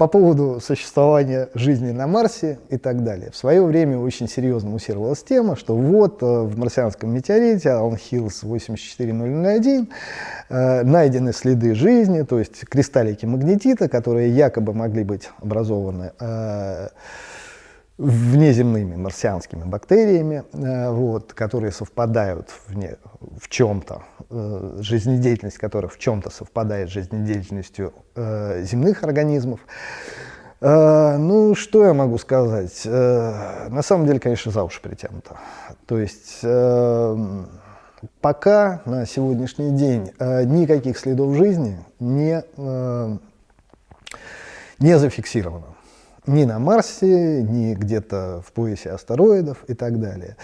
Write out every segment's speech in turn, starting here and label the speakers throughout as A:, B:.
A: по поводу существования жизни на Марсе и так далее. В свое время очень серьезно муссировалась тема, что вот э, в марсианском метеорите Allen Hills 84001 э, найдены следы жизни, то есть кристаллики магнетита, которые якобы могли быть образованы э, внеземными марсианскими бактериями, э, вот, которые совпадают в, не, в чем-то, э, жизнедеятельность которых в чем-то совпадает с жизнедеятельностью э, земных организмов. Ну, что я могу сказать? На самом деле, конечно, за уши притянуто. То есть пока на сегодняшний день никаких следов жизни не, не зафиксировано ни на Марсе, ни где-то в поясе астероидов и так далее.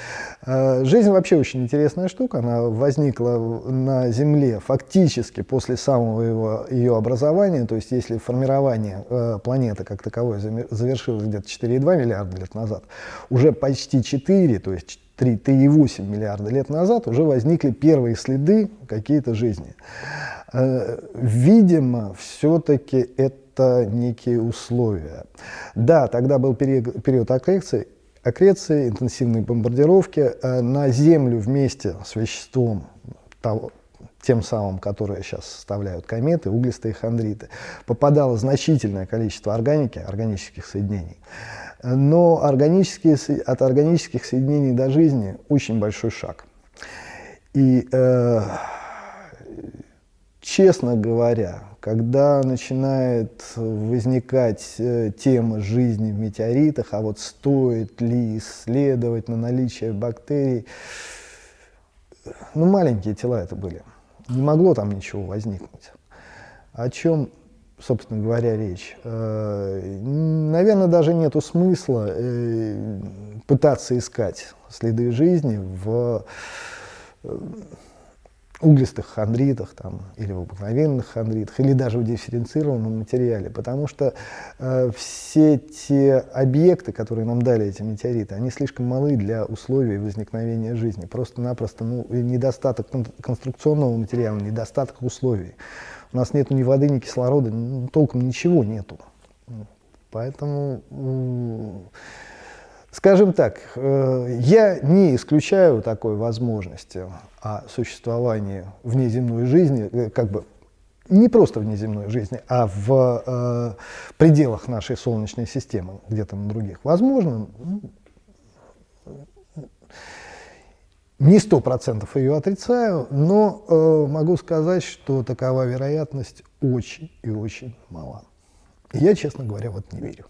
A: Э, жизнь вообще очень интересная штука, она возникла на Земле фактически после самого его, ее образования, то есть если формирование э, планеты как таковой завершилось где-то 4,2 миллиарда лет назад, уже почти 4, то есть 3,8 миллиарда лет назад уже возникли первые следы какие-то жизни. Э, видимо, все-таки это это некие условия. Да, тогда был период, период аккреции, аккреции, интенсивной бомбардировки э, на Землю вместе с веществом того, тем самым, которые сейчас составляют кометы, углистые хондриты, попадало значительное количество органики, органических соединений. Но органические, от органических соединений до жизни очень большой шаг. И, э, честно говоря, когда начинает возникать э, тема жизни в метеоритах, а вот стоит ли исследовать на наличие бактерий, ну маленькие тела это были, не могло там ничего возникнуть. О чем, собственно говоря, речь? Э, наверное, даже нету смысла э, пытаться искать следы жизни в углистых хондритах там, или в обыкновенных хондритах, или даже в дифференцированном материале, потому что э, все те объекты, которые нам дали эти метеориты, они слишком малы для условий возникновения жизни. Просто-напросто ну, недостаток конструкционного материала, недостаток условий. У нас нет ни воды, ни кислорода, ну, толком ничего нету. Поэтому Скажем так, э, я не исключаю такой возможности о существовании внеземной жизни, э, как бы не просто внеземной жизни, а в э, пределах нашей Солнечной системы, где-то на других. Возможно, не сто процентов ее отрицаю, но могу сказать, что такова вероятность очень и очень мала. И я, честно говоря, вот не верю.